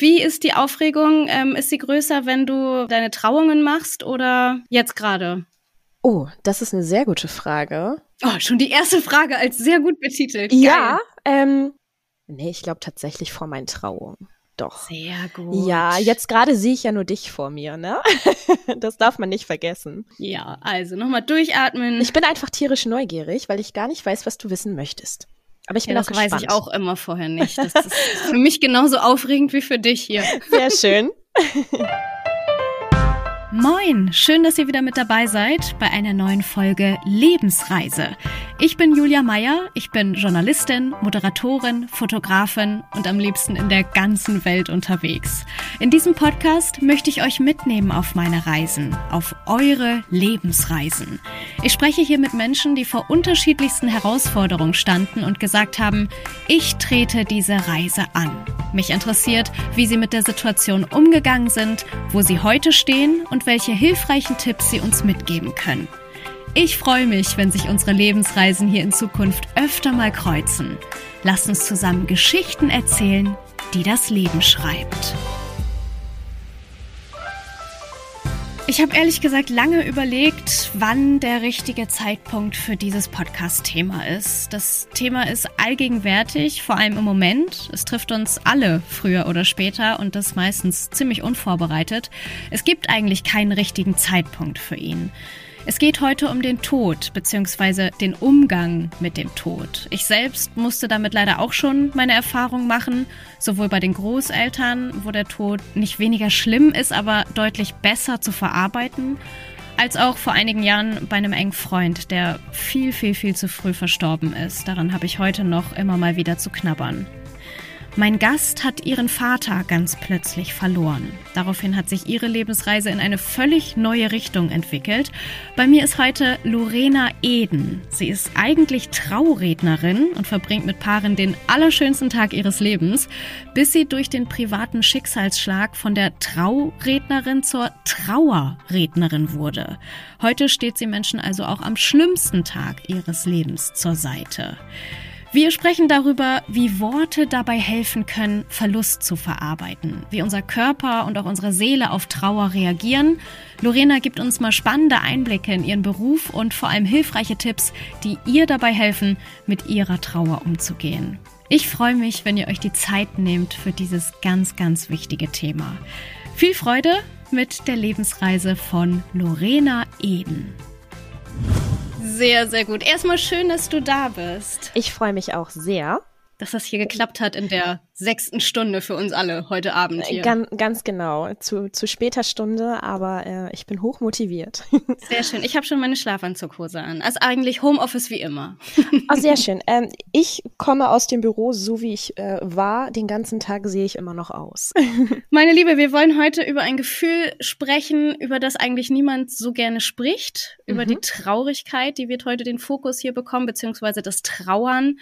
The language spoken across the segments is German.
Wie ist die Aufregung? Ähm, ist sie größer, wenn du deine Trauungen machst oder jetzt gerade? Oh, das ist eine sehr gute Frage. Oh, schon die erste Frage als sehr gut betitelt. Geil. Ja, ähm, nee, ich glaube tatsächlich vor meinen Trauungen. Doch. Sehr gut. Ja, jetzt gerade sehe ich ja nur dich vor mir, ne? das darf man nicht vergessen. Ja, also nochmal durchatmen. Ich bin einfach tierisch neugierig, weil ich gar nicht weiß, was du wissen möchtest. Aber ich bin ja, auch das gespannt. weiß ich auch immer vorher nicht. Das ist für mich genauso aufregend wie für dich hier. Sehr schön. Moin, schön, dass ihr wieder mit dabei seid bei einer neuen Folge Lebensreise. Ich bin Julia Meyer, ich bin Journalistin, Moderatorin, Fotografin und am liebsten in der ganzen Welt unterwegs. In diesem Podcast möchte ich euch mitnehmen auf meine Reisen, auf eure Lebensreisen. Ich spreche hier mit Menschen, die vor unterschiedlichsten Herausforderungen standen und gesagt haben, ich trete diese Reise an. Mich interessiert, wie sie mit der Situation umgegangen sind, wo sie heute stehen und welche hilfreichen Tipps sie uns mitgeben können. Ich freue mich, wenn sich unsere Lebensreisen hier in Zukunft öfter mal kreuzen. Lasst uns zusammen Geschichten erzählen, die das Leben schreibt. Ich habe ehrlich gesagt lange überlegt, wann der richtige Zeitpunkt für dieses Podcast-Thema ist. Das Thema ist allgegenwärtig, vor allem im Moment. Es trifft uns alle früher oder später und das meistens ziemlich unvorbereitet. Es gibt eigentlich keinen richtigen Zeitpunkt für ihn. Es geht heute um den Tod bzw. den Umgang mit dem Tod. Ich selbst musste damit leider auch schon meine Erfahrung machen, sowohl bei den Großeltern, wo der Tod nicht weniger schlimm ist, aber deutlich besser zu verarbeiten, als auch vor einigen Jahren bei einem engen Freund, der viel, viel, viel zu früh verstorben ist. Daran habe ich heute noch immer mal wieder zu knabbern. Mein Gast hat ihren Vater ganz plötzlich verloren. Daraufhin hat sich ihre Lebensreise in eine völlig neue Richtung entwickelt. Bei mir ist heute Lorena Eden. Sie ist eigentlich Traurednerin und verbringt mit Paaren den allerschönsten Tag ihres Lebens, bis sie durch den privaten Schicksalsschlag von der Traurednerin zur Trauerrednerin wurde. Heute steht sie Menschen also auch am schlimmsten Tag ihres Lebens zur Seite. Wir sprechen darüber, wie Worte dabei helfen können, Verlust zu verarbeiten, wie unser Körper und auch unsere Seele auf Trauer reagieren. Lorena gibt uns mal spannende Einblicke in ihren Beruf und vor allem hilfreiche Tipps, die ihr dabei helfen, mit ihrer Trauer umzugehen. Ich freue mich, wenn ihr euch die Zeit nehmt für dieses ganz, ganz wichtige Thema. Viel Freude mit der Lebensreise von Lorena Eden. Sehr, sehr gut. Erstmal schön, dass du da bist. Ich freue mich auch sehr. Dass das hier geklappt hat in der sechsten Stunde für uns alle heute Abend hier. Ganz, ganz genau, zu, zu später Stunde, aber äh, ich bin hoch motiviert. Sehr schön. Ich habe schon meine Schlafanzughose an. Also eigentlich Homeoffice wie immer. Oh, sehr schön. Ähm, ich komme aus dem Büro, so wie ich äh, war. Den ganzen Tag sehe ich immer noch aus. Meine Liebe, wir wollen heute über ein Gefühl sprechen, über das eigentlich niemand so gerne spricht. Über mhm. die Traurigkeit, die wird heute den Fokus hier bekommen, beziehungsweise das Trauern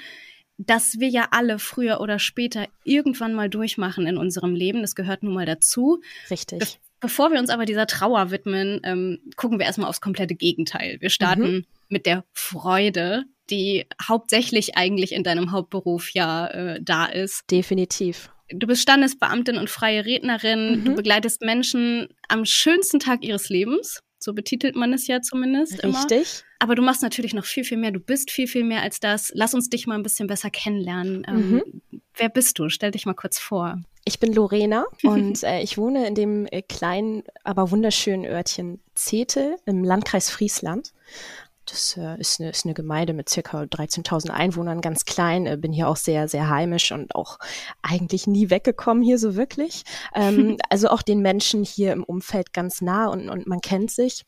dass wir ja alle früher oder später irgendwann mal durchmachen in unserem Leben. Das gehört nun mal dazu. Richtig. Be bevor wir uns aber dieser Trauer widmen, ähm, gucken wir erstmal aufs komplette Gegenteil. Wir starten mhm. mit der Freude, die hauptsächlich eigentlich in deinem Hauptberuf ja äh, da ist. Definitiv. Du bist Standesbeamtin und freie Rednerin. Mhm. Du begleitest Menschen am schönsten Tag ihres Lebens. So betitelt man es ja zumindest Richtig. Immer. Aber du machst natürlich noch viel, viel mehr. Du bist viel, viel mehr als das. Lass uns dich mal ein bisschen besser kennenlernen. Ähm, mhm. wer bist du? Stell dich mal kurz vor. Ich bin Lorena und äh, ich wohne in dem äh, kleinen, aber wunderschönen Örtchen Zetel im Landkreis Friesland. Das äh, ist, eine, ist eine Gemeinde mit circa 13.000 Einwohnern, ganz klein. Äh, bin hier auch sehr, sehr heimisch und auch eigentlich nie weggekommen hier so wirklich. Ähm, also auch den Menschen hier im Umfeld ganz nah und, und man kennt sich.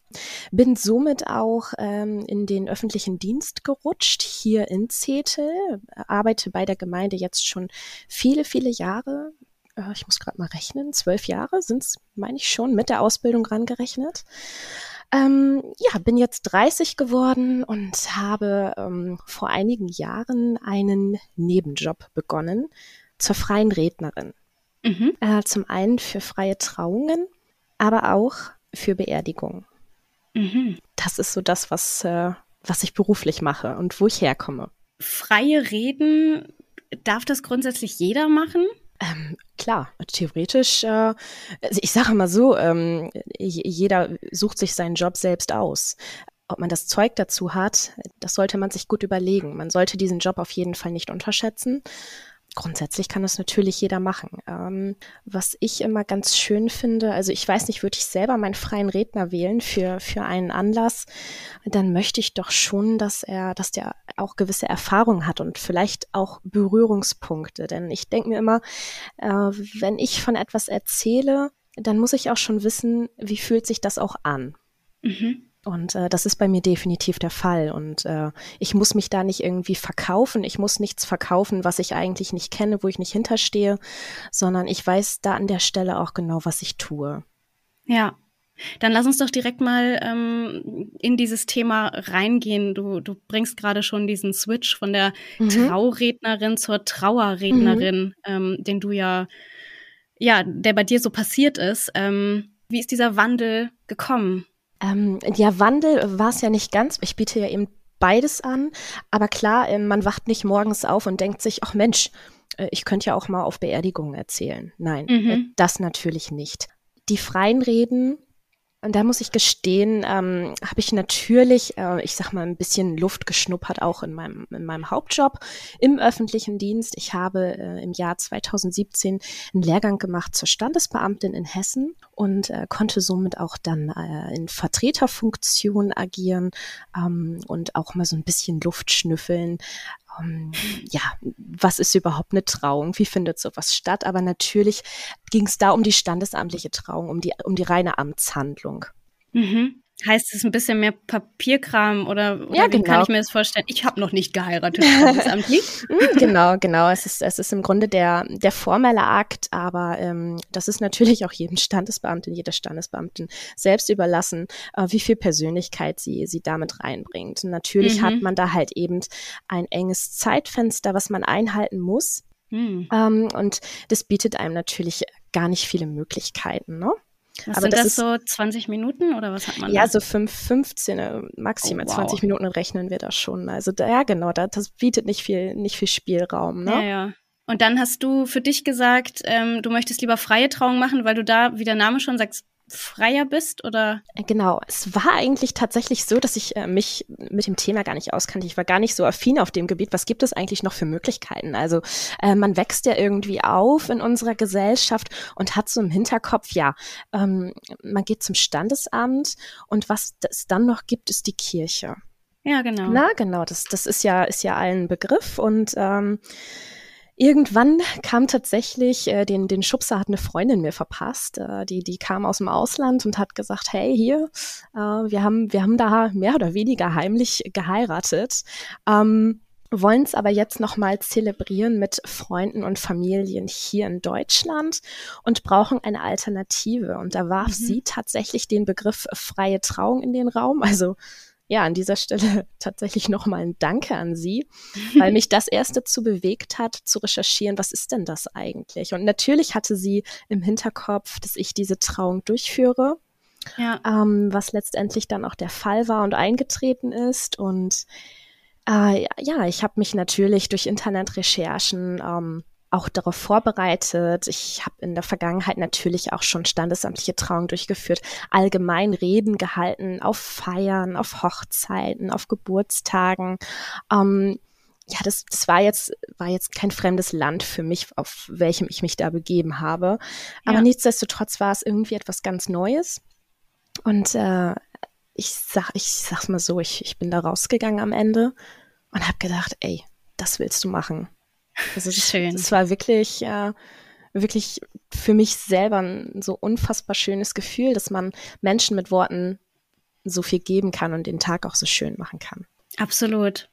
Bin somit auch ähm, in den öffentlichen Dienst gerutscht, hier in Zetel. Arbeite bei der Gemeinde jetzt schon viele, viele Jahre äh, ich muss gerade mal rechnen, zwölf Jahre sind es, meine ich schon, mit der Ausbildung rangerechnet. Ähm, ja, bin jetzt 30 geworden und habe ähm, vor einigen Jahren einen Nebenjob begonnen zur freien Rednerin. Mhm. Äh, zum einen für freie Trauungen, aber auch für Beerdigungen. Mhm. Das ist so das, was, äh, was ich beruflich mache und wo ich herkomme. Freie Reden, darf das grundsätzlich jeder machen? Ähm, klar, theoretisch, äh, also ich sage mal so, ähm, jeder sucht sich seinen Job selbst aus. Ob man das Zeug dazu hat, das sollte man sich gut überlegen. Man sollte diesen Job auf jeden Fall nicht unterschätzen. Grundsätzlich kann das natürlich jeder machen. Ähm, was ich immer ganz schön finde, also ich weiß nicht, würde ich selber meinen freien Redner wählen für, für einen Anlass, dann möchte ich doch schon, dass er, dass der auch gewisse Erfahrung hat und vielleicht auch Berührungspunkte. Denn ich denke mir immer, äh, wenn ich von etwas erzähle, dann muss ich auch schon wissen, wie fühlt sich das auch an. Mhm. Und äh, das ist bei mir definitiv der Fall. Und äh, ich muss mich da nicht irgendwie verkaufen. Ich muss nichts verkaufen, was ich eigentlich nicht kenne, wo ich nicht hinterstehe, sondern ich weiß da an der Stelle auch genau, was ich tue. Ja. Dann lass uns doch direkt mal ähm, in dieses Thema reingehen. Du, du bringst gerade schon diesen Switch von der mhm. Traurednerin zur Trauerrednerin, mhm. ähm, den du ja, ja, der bei dir so passiert ist. Ähm, wie ist dieser Wandel gekommen? Ähm, ja, Wandel war es ja nicht ganz. Ich biete ja eben beides an. Aber klar, äh, man wacht nicht morgens auf und denkt sich, ach Mensch, äh, ich könnte ja auch mal auf Beerdigungen erzählen. Nein, mhm. äh, das natürlich nicht. Die freien Reden und da muss ich gestehen, ähm, habe ich natürlich, äh, ich sag mal, ein bisschen Luft geschnuppert, auch in meinem, in meinem Hauptjob im öffentlichen Dienst. Ich habe äh, im Jahr 2017 einen Lehrgang gemacht zur Standesbeamtin in Hessen und äh, konnte somit auch dann äh, in Vertreterfunktion agieren ähm, und auch mal so ein bisschen Luft schnüffeln ähm, ja, was ist überhaupt eine Trauung? Wie findet sowas statt? Aber natürlich ging es da um die standesamtliche Trauung, um die, um die reine Amtshandlung. Mhm. Heißt es ein bisschen mehr Papierkram oder, oder ja, wie genau. kann ich mir das vorstellen? Ich habe noch nicht geheiratet, standesamtlich. Mhm, genau, genau. Es ist, es ist im Grunde der, der formelle Akt, aber ähm, das ist natürlich auch jedem Standesbeamten, jeder Standesbeamtin selbst überlassen, äh, wie viel Persönlichkeit sie, sie damit reinbringt. Und natürlich mhm. hat man da halt eben ein enges Zeitfenster, was man einhalten muss. Mhm. Ähm, und das bietet einem natürlich gar nicht viele Möglichkeiten, ne? Was Aber sind das, das so 20 Minuten oder was hat man Ja, da? so 5, 15, äh, maximal oh, wow. 20 Minuten rechnen wir da schon. Also da, ja, genau, da, das bietet nicht viel, nicht viel Spielraum. Ne? Ja, ja. Und dann hast du für dich gesagt, ähm, du möchtest lieber freie Trauung machen, weil du da, wie der Name schon sagt, freier bist oder? Genau, es war eigentlich tatsächlich so, dass ich äh, mich mit dem Thema gar nicht auskannte. Ich war gar nicht so affin auf dem Gebiet. Was gibt es eigentlich noch für Möglichkeiten? Also äh, man wächst ja irgendwie auf in unserer Gesellschaft und hat so im Hinterkopf, ja, ähm, man geht zum Standesamt und was es dann noch gibt, ist die Kirche. Ja, genau. Na, genau, das, das ist ja, ist ja allen Begriff und ähm, Irgendwann kam tatsächlich, äh, den, den Schubser hat eine Freundin mir verpasst. Äh, die, die kam aus dem Ausland und hat gesagt, hey, hier, äh, wir, haben, wir haben da mehr oder weniger heimlich geheiratet. Ähm, wollen es aber jetzt nochmal zelebrieren mit Freunden und Familien hier in Deutschland und brauchen eine Alternative. Und da warf mhm. sie tatsächlich den Begriff freie Trauung in den Raum. Also ja, an dieser Stelle tatsächlich nochmal ein Danke an Sie, weil mich das erst dazu bewegt hat, zu recherchieren, was ist denn das eigentlich? Und natürlich hatte sie im Hinterkopf, dass ich diese Trauung durchführe, ja. ähm, was letztendlich dann auch der Fall war und eingetreten ist. Und äh, ja, ich habe mich natürlich durch Internetrecherchen ähm, auch darauf vorbereitet. Ich habe in der Vergangenheit natürlich auch schon standesamtliche Trauung durchgeführt, allgemein Reden gehalten auf Feiern, auf Hochzeiten, auf Geburtstagen. Ähm, ja, das, das war jetzt, war jetzt kein fremdes Land für mich, auf welchem ich mich da begeben habe. Aber ja. nichtsdestotrotz war es irgendwie etwas ganz Neues. Und äh, ich sag, ich sag's mal so, ich, ich bin da rausgegangen am Ende und habe gedacht, ey, das willst du machen. Also Schön. Es war wirklich, äh, wirklich für mich selber ein so unfassbar schönes Gefühl, dass man Menschen mit Worten so viel geben kann und den Tag auch so schön machen kann. Absolut.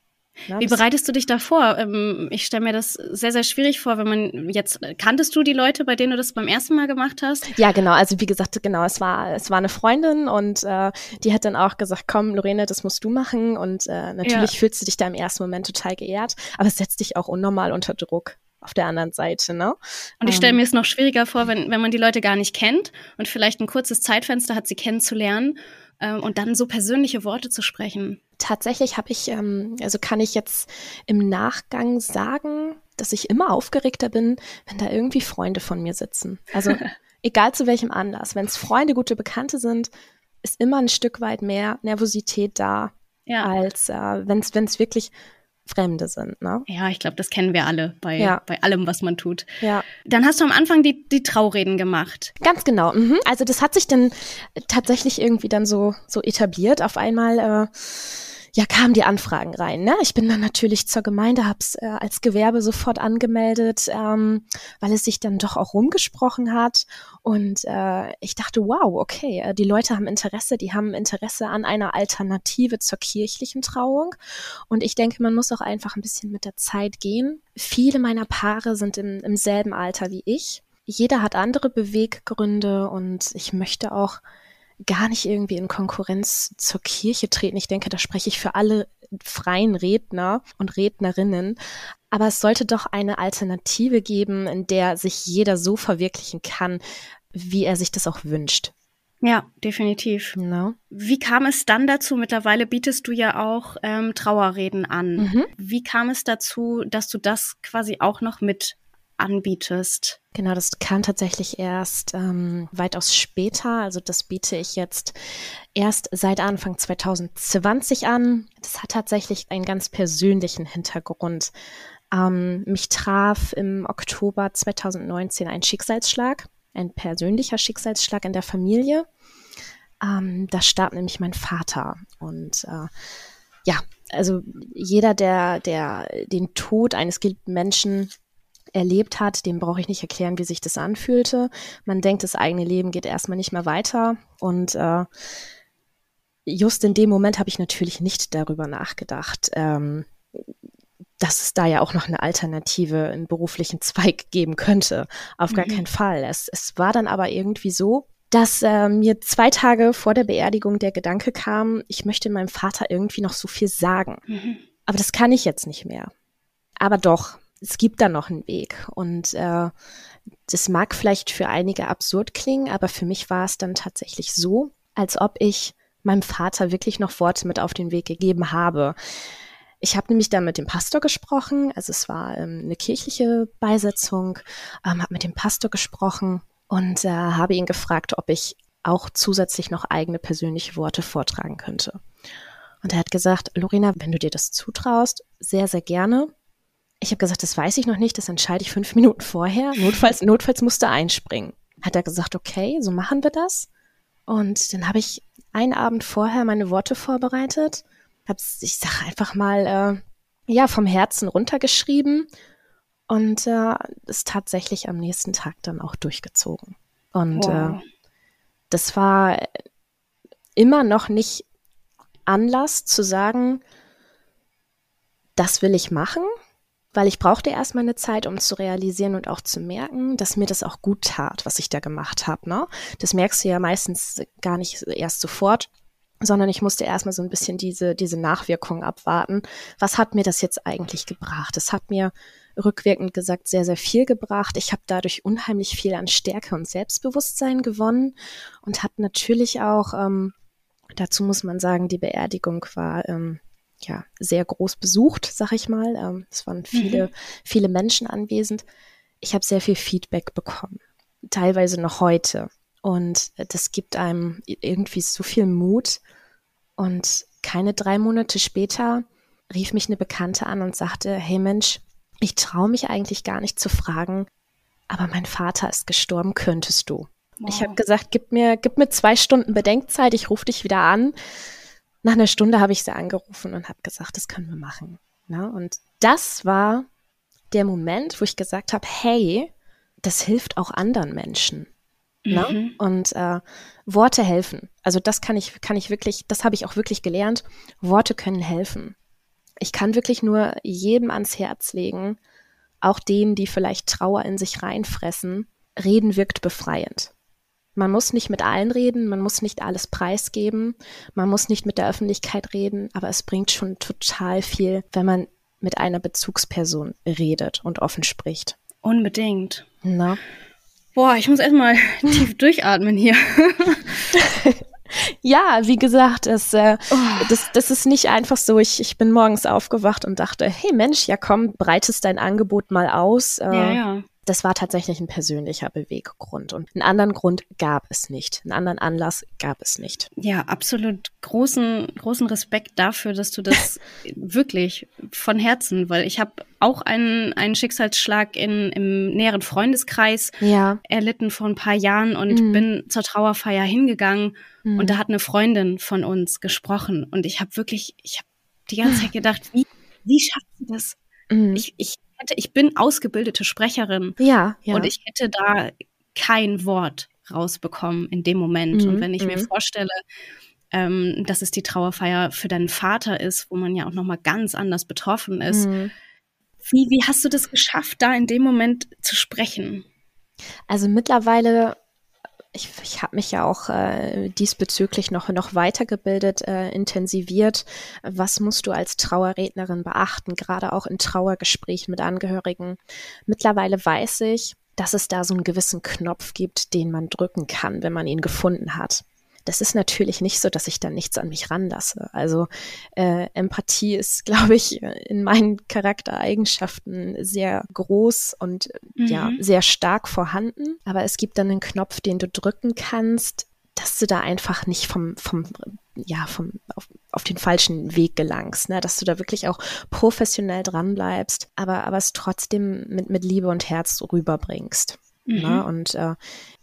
Ja, Wie bereitest du dich da vor? Ähm, ich stelle mir das sehr, sehr schwierig vor, wenn man jetzt, kanntest du die Leute, bei denen du das beim ersten Mal gemacht hast? Ja, genau. Also wie gesagt, genau, es war, es war eine Freundin und äh, die hat dann auch gesagt, komm, Lorene, das musst du machen. Und äh, natürlich ja. fühlst du dich da im ersten Moment total geehrt, aber es setzt dich auch unnormal unter Druck auf der anderen Seite, ne? Und ich stelle ähm. mir es noch schwieriger vor, wenn, wenn man die Leute gar nicht kennt und vielleicht ein kurzes Zeitfenster hat, sie kennenzulernen ähm, und dann so persönliche Worte zu sprechen. Tatsächlich habe ich, ähm, also kann ich jetzt im Nachgang sagen, dass ich immer aufgeregter bin, wenn da irgendwie Freunde von mir sitzen. Also egal zu welchem Anlass. Wenn es Freunde, gute Bekannte sind, ist immer ein Stück weit mehr Nervosität da, ja. als äh, wenn es wirklich Fremde sind. Ne? Ja, ich glaube, das kennen wir alle bei, ja. bei allem, was man tut. Ja. Dann hast du am Anfang die, die Traureden gemacht. Ganz genau. Mhm. Also das hat sich dann tatsächlich irgendwie dann so, so etabliert. Auf einmal äh, ja, kamen die Anfragen rein. Ne? Ich bin dann natürlich zur Gemeinde, habe es äh, als Gewerbe sofort angemeldet, ähm, weil es sich dann doch auch rumgesprochen hat. Und äh, ich dachte, wow, okay, äh, die Leute haben Interesse, die haben Interesse an einer Alternative zur kirchlichen Trauung. Und ich denke, man muss auch einfach ein bisschen mit der Zeit gehen. Viele meiner Paare sind im, im selben Alter wie ich. Jeder hat andere Beweggründe und ich möchte auch gar nicht irgendwie in Konkurrenz zur Kirche treten. Ich denke, da spreche ich für alle freien Redner und Rednerinnen. Aber es sollte doch eine Alternative geben, in der sich jeder so verwirklichen kann, wie er sich das auch wünscht. Ja, definitiv. No. Wie kam es dann dazu? Mittlerweile bietest du ja auch ähm, Trauerreden an. Mhm. Wie kam es dazu, dass du das quasi auch noch mit anbietest? Genau, das kam tatsächlich erst ähm, weitaus später. Also das biete ich jetzt erst seit Anfang 2020 an. Das hat tatsächlich einen ganz persönlichen Hintergrund. Ähm, mich traf im Oktober 2019 ein Schicksalsschlag, ein persönlicher Schicksalsschlag in der Familie. Ähm, da starb nämlich mein Vater und äh, ja, also jeder, der, der den Tod eines Menschen erlebt hat, dem brauche ich nicht erklären, wie sich das anfühlte. Man denkt, das eigene Leben geht erstmal nicht mehr weiter. Und äh, just in dem Moment habe ich natürlich nicht darüber nachgedacht, ähm, dass es da ja auch noch eine Alternative im beruflichen Zweig geben könnte. Auf gar mhm. keinen Fall. Es, es war dann aber irgendwie so, dass äh, mir zwei Tage vor der Beerdigung der Gedanke kam, ich möchte meinem Vater irgendwie noch so viel sagen. Mhm. Aber das kann ich jetzt nicht mehr. Aber doch, es gibt da noch einen Weg. Und äh, das mag vielleicht für einige absurd klingen, aber für mich war es dann tatsächlich so, als ob ich meinem Vater wirklich noch Worte mit auf den Weg gegeben habe. Ich habe nämlich dann mit dem Pastor gesprochen, also es war ähm, eine kirchliche Beisetzung, ähm, habe mit dem Pastor gesprochen und äh, habe ihn gefragt, ob ich auch zusätzlich noch eigene persönliche Worte vortragen könnte. Und er hat gesagt, Lorena, wenn du dir das zutraust, sehr, sehr gerne. Ich habe gesagt, das weiß ich noch nicht, das entscheide ich fünf Minuten vorher. Notfalls, notfalls musste einspringen. Hat er gesagt, okay, so machen wir das. Und dann habe ich einen Abend vorher meine Worte vorbereitet, habe ich sage einfach mal, äh, ja, vom Herzen runtergeschrieben und äh, ist tatsächlich am nächsten Tag dann auch durchgezogen. Und wow. äh, das war immer noch nicht Anlass zu sagen, das will ich machen, weil ich brauchte erstmal eine Zeit, um zu realisieren und auch zu merken, dass mir das auch gut tat, was ich da gemacht habe. Ne? Das merkst du ja meistens gar nicht erst sofort, sondern ich musste erstmal so ein bisschen diese, diese Nachwirkungen abwarten. Was hat mir das jetzt eigentlich gebracht? Es hat mir rückwirkend gesagt sehr, sehr viel gebracht. Ich habe dadurch unheimlich viel an Stärke und Selbstbewusstsein gewonnen und habe natürlich auch, ähm, dazu muss man sagen, die Beerdigung war ähm, ja, sehr groß besucht, sag ich mal. Ähm, es waren viele, mhm. viele Menschen anwesend. Ich habe sehr viel Feedback bekommen, teilweise noch heute. Und das gibt einem irgendwie so viel Mut. Und keine drei Monate später rief mich eine Bekannte an und sagte, hey Mensch, ich traue mich eigentlich gar nicht zu fragen, aber mein Vater ist gestorben, könntest du? Wow. Ich habe gesagt, gib mir, gib mir zwei Stunden Bedenkzeit, ich rufe dich wieder an. Nach einer Stunde habe ich sie angerufen und habe gesagt, das können wir machen. Ne? und das war der Moment, wo ich gesagt habe, hey, das hilft auch anderen Menschen. Ne? Mhm. Und äh, Worte helfen. Also das kann ich, kann ich wirklich, das habe ich auch wirklich gelernt. Worte können helfen. Ich kann wirklich nur jedem ans Herz legen, auch denen, die vielleicht Trauer in sich reinfressen. Reden wirkt befreiend. Man muss nicht mit allen reden, man muss nicht alles preisgeben, man muss nicht mit der Öffentlichkeit reden, aber es bringt schon total viel, wenn man mit einer Bezugsperson redet und offen spricht. Unbedingt. Na? Boah, ich muss erstmal tief durchatmen hier. ja, wie gesagt, es, äh, oh. das, das ist nicht einfach so. Ich, ich bin morgens aufgewacht und dachte, hey Mensch, ja komm, breitest dein Angebot mal aus. Äh, ja, ja das war tatsächlich ein persönlicher Beweggrund. Und einen anderen Grund gab es nicht. Einen anderen Anlass gab es nicht. Ja, absolut großen, großen Respekt dafür, dass du das wirklich von Herzen, weil ich habe auch einen, einen Schicksalsschlag in, im näheren Freundeskreis ja. erlitten vor ein paar Jahren und mhm. bin zur Trauerfeier hingegangen mhm. und da hat eine Freundin von uns gesprochen und ich habe wirklich, ich habe die ganze Zeit gedacht, wie, wie schafft sie das? Mhm. Ich, ich hätte, ich bin ausgebildete Sprecherin. Ja, ja. Und ich hätte da kein Wort rausbekommen in dem Moment. Mhm, und wenn ich mir mhm. vorstelle, ähm, dass es die Trauerfeier für deinen Vater ist, wo man ja auch nochmal ganz anders betroffen ist. Mhm. Wie, wie hast du das geschafft, da in dem Moment zu sprechen? Also mittlerweile ich, ich habe mich ja auch äh, diesbezüglich noch, noch weitergebildet, äh, intensiviert. Was musst du als Trauerrednerin beachten, gerade auch in Trauergesprächen mit Angehörigen? Mittlerweile weiß ich, dass es da so einen gewissen Knopf gibt, den man drücken kann, wenn man ihn gefunden hat. Das ist natürlich nicht so, dass ich dann nichts an mich ranlasse. Also äh, Empathie ist, glaube ich, in meinen Charaktereigenschaften sehr groß und mhm. ja, sehr stark vorhanden. Aber es gibt dann einen Knopf, den du drücken kannst, dass du da einfach nicht vom, vom ja, vom, auf, auf den falschen Weg gelangst, ne? dass du da wirklich auch professionell dran bleibst, aber, aber es trotzdem mit, mit Liebe und Herz rüberbringst. Ne? Mhm. Ne? Und äh,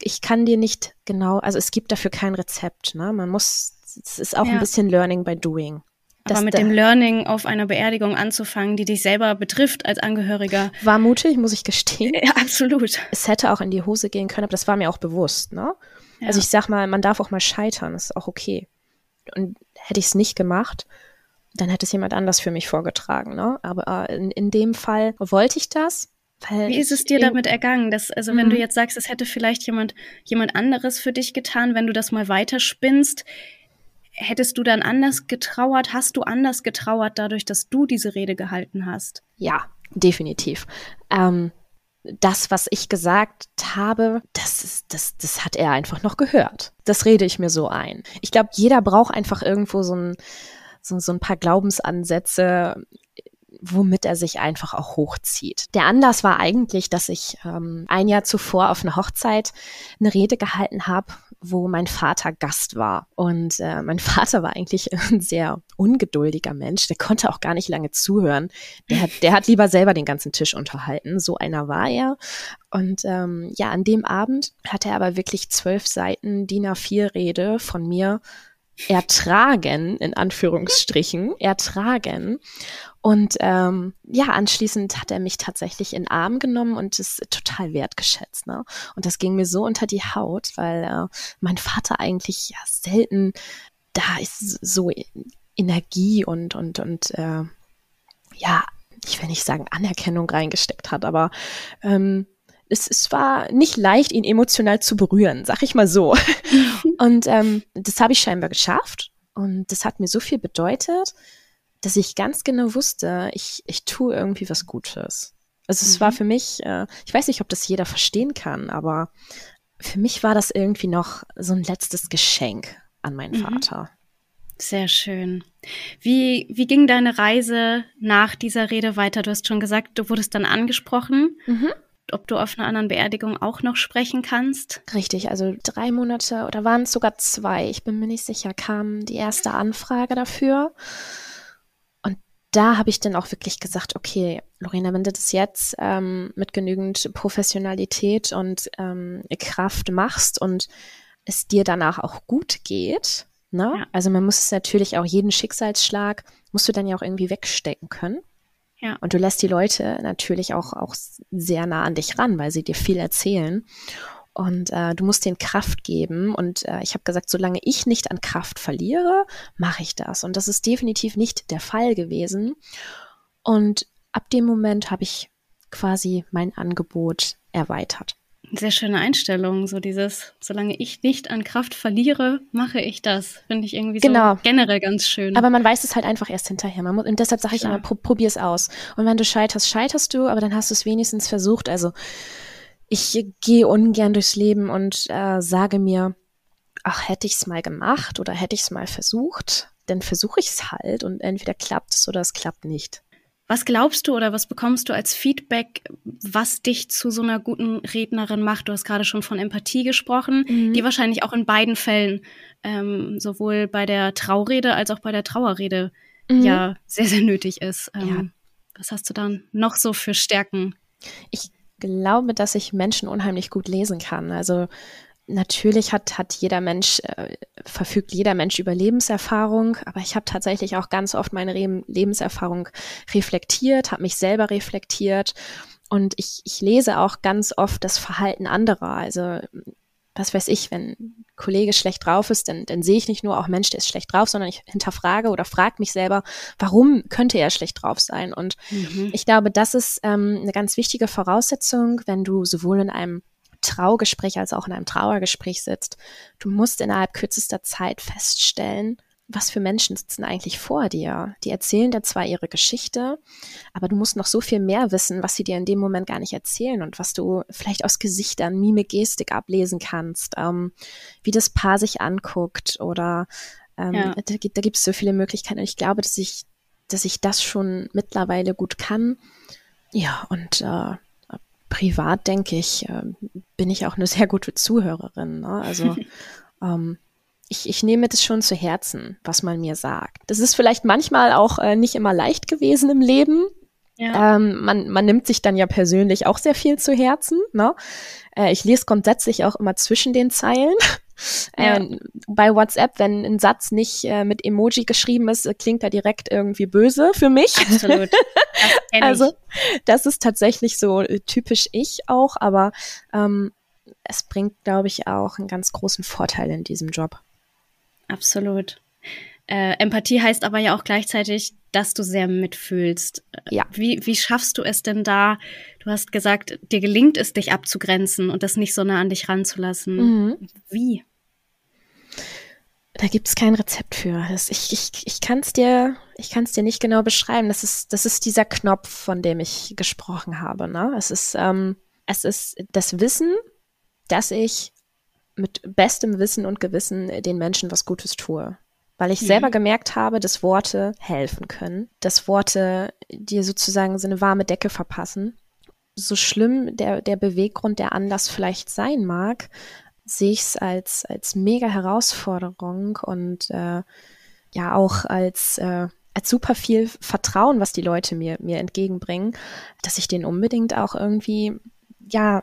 ich kann dir nicht genau, also es gibt dafür kein Rezept. Ne? Man muss, es ist auch ja. ein bisschen Learning by Doing. Aber mit dem Learning auf einer Beerdigung anzufangen, die dich selber betrifft als Angehöriger. War mutig, muss ich gestehen. Ja, absolut. Es hätte auch in die Hose gehen können, aber das war mir auch bewusst. Ne? Ja. Also ich sag mal, man darf auch mal scheitern, das ist auch okay. Und hätte ich es nicht gemacht, dann hätte es jemand anders für mich vorgetragen. Ne? Aber äh, in, in dem Fall wollte ich das weil Wie ist es dir damit ergangen? Dass, also wenn du mhm. jetzt sagst, es hätte vielleicht jemand, jemand anderes für dich getan, wenn du das mal weiterspinnst, hättest du dann anders getrauert? Hast du anders getrauert dadurch, dass du diese Rede gehalten hast? Ja, definitiv. Ähm, das, was ich gesagt habe, das, ist, das, das hat er einfach noch gehört. Das rede ich mir so ein. Ich glaube, jeder braucht einfach irgendwo so ein, so, so ein paar Glaubensansätze, womit er sich einfach auch hochzieht. Der Anlass war eigentlich, dass ich ähm, ein Jahr zuvor auf einer Hochzeit eine Rede gehalten habe, wo mein Vater Gast war. Und äh, mein Vater war eigentlich ein sehr ungeduldiger Mensch. Der konnte auch gar nicht lange zuhören. Der hat, der hat lieber selber den ganzen Tisch unterhalten. So einer war er. Und ähm, ja, an dem Abend hat er aber wirklich zwölf Seiten DIN A4 Rede von mir ertragen, in Anführungsstrichen, ertragen. Und ähm, ja, anschließend hat er mich tatsächlich in den Arm genommen und ist total wertgeschätzt. Ne? Und das ging mir so unter die Haut, weil äh, mein Vater eigentlich ja selten da ist so Energie und und und äh, ja, ich will nicht sagen Anerkennung reingesteckt hat, aber ähm, es, es war nicht leicht, ihn emotional zu berühren, sag ich mal so. und ähm, das habe ich scheinbar geschafft und das hat mir so viel bedeutet dass ich ganz genau wusste, ich, ich tue irgendwie was Gutes. Also es mhm. war für mich, äh, ich weiß nicht, ob das jeder verstehen kann, aber für mich war das irgendwie noch so ein letztes Geschenk an meinen mhm. Vater. Sehr schön. Wie, wie ging deine Reise nach dieser Rede weiter? Du hast schon gesagt, du wurdest dann angesprochen. Mhm. Ob du auf einer anderen Beerdigung auch noch sprechen kannst? Richtig, also drei Monate oder waren es sogar zwei, ich bin mir nicht sicher, kam die erste Anfrage dafür da habe ich dann auch wirklich gesagt, okay, Lorena, wenn du das jetzt ähm, mit genügend Professionalität und ähm, Kraft machst und es dir danach auch gut geht, ne? Ja. Also man muss es natürlich auch jeden Schicksalsschlag musst du dann ja auch irgendwie wegstecken können. Ja. Und du lässt die Leute natürlich auch, auch sehr nah an dich ran, weil sie dir viel erzählen. Und äh, du musst denen Kraft geben. Und äh, ich habe gesagt, solange ich nicht an Kraft verliere, mache ich das. Und das ist definitiv nicht der Fall gewesen. Und ab dem Moment habe ich quasi mein Angebot erweitert. Sehr schöne Einstellung, so dieses, solange ich nicht an Kraft verliere, mache ich das. Finde ich irgendwie genau. so generell ganz schön. Aber man weiß es halt einfach erst hinterher. Man muss, und deshalb sage ich Klar. immer, pro, probier es aus. Und wenn du scheiterst, scheiterst du, aber dann hast du es wenigstens versucht. Also ich gehe ungern durchs Leben und äh, sage mir, ach, hätte ich es mal gemacht oder hätte ich es mal versucht, dann versuche ich es halt und entweder klappt es oder es klappt nicht. Was glaubst du oder was bekommst du als Feedback, was dich zu so einer guten Rednerin macht? Du hast gerade schon von Empathie gesprochen, mhm. die wahrscheinlich auch in beiden Fällen, ähm, sowohl bei der Traurede als auch bei der Trauerrede, mhm. ja sehr, sehr nötig ist. Ähm, ja. Was hast du dann noch so für Stärken? Ich glaube, dass ich Menschen unheimlich gut lesen kann. Also natürlich hat, hat jeder Mensch, äh, verfügt jeder Mensch über Lebenserfahrung, aber ich habe tatsächlich auch ganz oft meine Re Lebenserfahrung reflektiert, habe mich selber reflektiert und ich, ich lese auch ganz oft das Verhalten anderer. Also was weiß ich, wenn ein Kollege schlecht drauf ist, dann, dann sehe ich nicht nur auch Mensch, der ist schlecht drauf, sondern ich hinterfrage oder frage mich selber, warum könnte er schlecht drauf sein? Und mhm. ich glaube, das ist ähm, eine ganz wichtige Voraussetzung, wenn du sowohl in einem Traugespräch als auch in einem Trauergespräch sitzt. Du musst innerhalb kürzester Zeit feststellen, was für Menschen sitzen eigentlich vor dir. Die erzählen dir zwar ihre Geschichte, aber du musst noch so viel mehr wissen, was sie dir in dem Moment gar nicht erzählen und was du vielleicht aus Gesichtern, Mimik, Gestik ablesen kannst, ähm, wie das Paar sich anguckt oder ähm, ja. da, da gibt es so viele Möglichkeiten. Und ich glaube, dass ich, dass ich das schon mittlerweile gut kann. Ja, und äh, privat denke ich, äh, bin ich auch eine sehr gute Zuhörerin. Ne? Also ähm, ich, ich nehme das schon zu Herzen, was man mir sagt. Das ist vielleicht manchmal auch äh, nicht immer leicht gewesen im Leben. Ja. Ähm, man, man nimmt sich dann ja persönlich auch sehr viel zu Herzen. Ne? Äh, ich lese grundsätzlich auch immer zwischen den Zeilen. Ja. Äh, bei WhatsApp, wenn ein Satz nicht äh, mit Emoji geschrieben ist, klingt er direkt irgendwie böse für mich. Absolut. Das also das ist tatsächlich so äh, typisch ich auch, aber ähm, es bringt, glaube ich, auch einen ganz großen Vorteil in diesem Job. Absolut. Äh, Empathie heißt aber ja auch gleichzeitig, dass du sehr mitfühlst. Ja. Wie, wie schaffst du es denn da? Du hast gesagt, dir gelingt es, dich abzugrenzen und das nicht so nah an dich ranzulassen. Mhm. Wie? Da gibt es kein Rezept für. Das, ich ich, ich kann es dir, dir nicht genau beschreiben. Das ist, das ist dieser Knopf, von dem ich gesprochen habe. Ne? Es, ist, ähm, es ist das Wissen, dass ich mit bestem Wissen und Gewissen den Menschen was Gutes tue weil ich mhm. selber gemerkt habe, dass Worte helfen können, dass Worte dir sozusagen so eine warme Decke verpassen. So schlimm der, der Beweggrund, der Anlass vielleicht sein mag, sehe ich es als, als mega Herausforderung und äh, ja auch als, äh, als super viel Vertrauen, was die Leute mir, mir entgegenbringen, dass ich den unbedingt auch irgendwie ja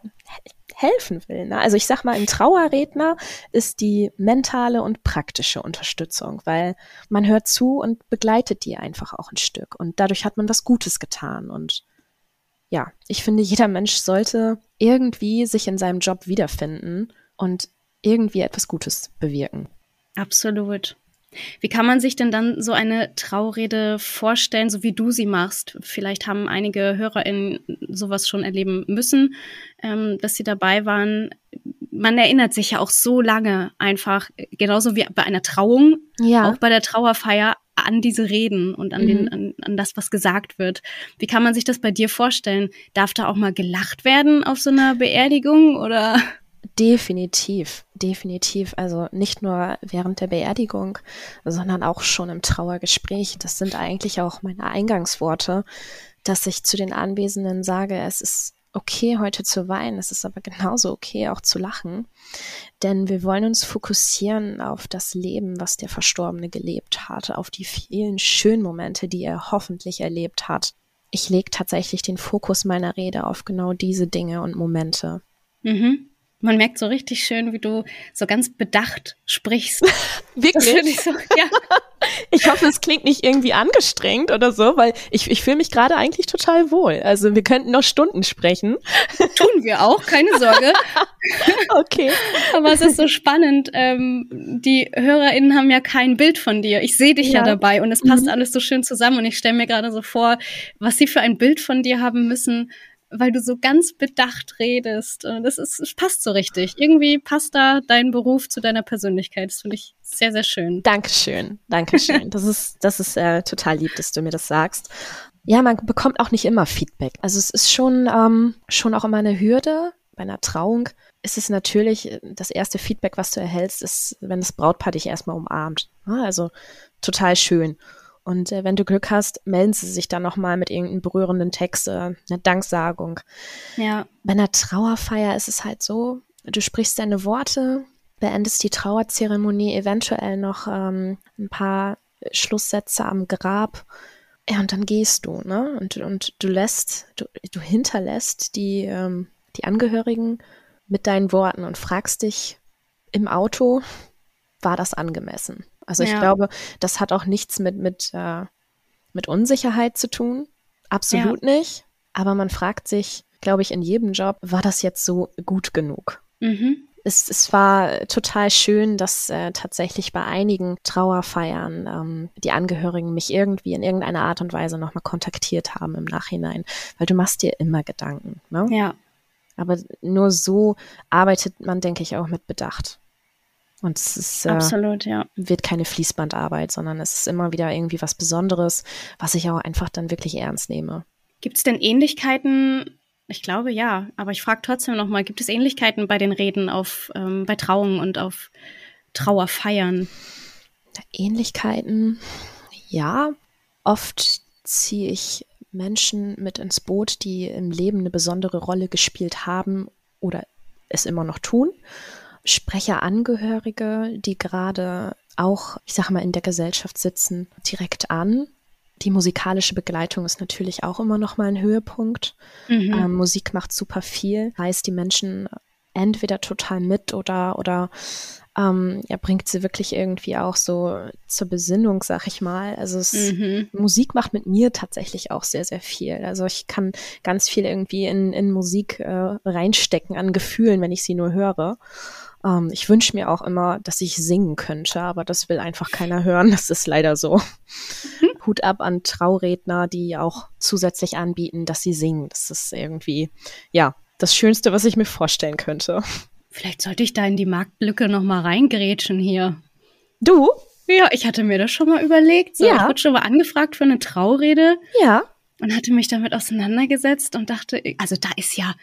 helfen will. Ne? Also ich sag mal, ein Trauerredner ist die mentale und praktische Unterstützung, weil man hört zu und begleitet die einfach auch ein Stück. Und dadurch hat man was Gutes getan. Und ja, ich finde, jeder Mensch sollte irgendwie sich in seinem Job wiederfinden und irgendwie etwas Gutes bewirken. Absolut. Wie kann man sich denn dann so eine Traurede vorstellen, so wie du sie machst? Vielleicht haben einige HörerInnen sowas schon erleben müssen, ähm, dass sie dabei waren. Man erinnert sich ja auch so lange einfach, genauso wie bei einer Trauung, ja. auch bei der Trauerfeier, an diese Reden und an, mhm. den, an, an das, was gesagt wird. Wie kann man sich das bei dir vorstellen? Darf da auch mal gelacht werden auf so einer Beerdigung oder? Definitiv, definitiv. Also nicht nur während der Beerdigung, sondern auch schon im Trauergespräch. Das sind eigentlich auch meine Eingangsworte, dass ich zu den Anwesenden sage, es ist okay, heute zu weinen, es ist aber genauso okay, auch zu lachen. Denn wir wollen uns fokussieren auf das Leben, was der Verstorbene gelebt hat, auf die vielen schönen Momente, die er hoffentlich erlebt hat. Ich lege tatsächlich den Fokus meiner Rede auf genau diese Dinge und Momente. Mhm. Man merkt so richtig schön, wie du so ganz bedacht sprichst. Wirklich? Ich, so, ja. ich hoffe, es klingt nicht irgendwie angestrengt oder so, weil ich, ich fühle mich gerade eigentlich total wohl. Also wir könnten noch Stunden sprechen. Tun wir auch, keine Sorge. okay. Aber es ist so spannend. Ähm, die HörerInnen haben ja kein Bild von dir. Ich sehe dich ja. ja. dabei und es passt mhm. alles so schön zusammen und ich stelle mir gerade so vor, was sie für ein Bild von dir haben müssen, weil du so ganz bedacht redest. Das ist, das passt so richtig. Irgendwie passt da dein Beruf zu deiner Persönlichkeit. Das finde ich sehr, sehr schön. Dankeschön, Dankeschön. das ist, das ist äh, total lieb, dass du mir das sagst. Ja, man bekommt auch nicht immer Feedback. Also es ist schon, ähm, schon auch immer eine Hürde, Bei einer Trauung ist es natürlich, das erste Feedback, was du erhältst, ist, wenn das Brautpaar dich erstmal umarmt. Also total schön. Und äh, wenn du Glück hast, melden sie sich dann nochmal mit irgendeinem berührenden Text, äh, eine Danksagung. Ja. Bei einer Trauerfeier ist es halt so, du sprichst deine Worte, beendest die Trauerzeremonie, eventuell noch ähm, ein paar Schlusssätze am Grab. Ja, und dann gehst du, ne? Und, und du lässt, du, du hinterlässt die, ähm, die Angehörigen mit deinen Worten und fragst dich im Auto, war das angemessen? Also ich glaube, das hat auch nichts mit, mit, äh, mit Unsicherheit zu tun. Absolut ja. nicht. Aber man fragt sich, glaube ich, in jedem Job, war das jetzt so gut genug? Mhm. Es, es war total schön, dass äh, tatsächlich bei einigen Trauerfeiern ähm, die Angehörigen mich irgendwie in irgendeiner Art und Weise nochmal kontaktiert haben im Nachhinein, weil du machst dir immer Gedanken. Ne? Ja. Aber nur so arbeitet man, denke ich, auch mit Bedacht. Und es ist, äh, Absolut, ja. wird keine Fließbandarbeit, sondern es ist immer wieder irgendwie was Besonderes, was ich auch einfach dann wirklich ernst nehme. Gibt es denn Ähnlichkeiten? Ich glaube ja, aber ich frage trotzdem nochmal, gibt es Ähnlichkeiten bei den Reden auf, ähm, bei Trauungen und auf Trauerfeiern? Ähnlichkeiten, ja. Oft ziehe ich Menschen mit ins Boot, die im Leben eine besondere Rolle gespielt haben oder es immer noch tun. Sprecherangehörige, die gerade auch, ich sage mal, in der Gesellschaft sitzen, direkt an. Die musikalische Begleitung ist natürlich auch immer noch mal ein Höhepunkt. Mhm. Ähm, Musik macht super viel, heißt die Menschen entweder total mit oder oder ähm, ja, bringt sie wirklich irgendwie auch so zur Besinnung, sag ich mal. Also es, mhm. Musik macht mit mir tatsächlich auch sehr, sehr viel. Also ich kann ganz viel irgendwie in, in Musik äh, reinstecken an Gefühlen, wenn ich sie nur höre. Ähm, ich wünsche mir auch immer, dass ich singen könnte, aber das will einfach keiner hören. Das ist leider so. Mhm. Hut ab an Trauredner, die auch zusätzlich anbieten, dass sie singen. Das ist irgendwie, ja, das Schönste, was ich mir vorstellen könnte. Vielleicht sollte ich da in die Marktlücke noch mal reingrätschen hier. Du? Ja, ich hatte mir das schon mal überlegt. So, ja. Ich wurde schon mal angefragt für eine Traurede. Ja. Und hatte mich damit auseinandergesetzt und dachte, also da ist ja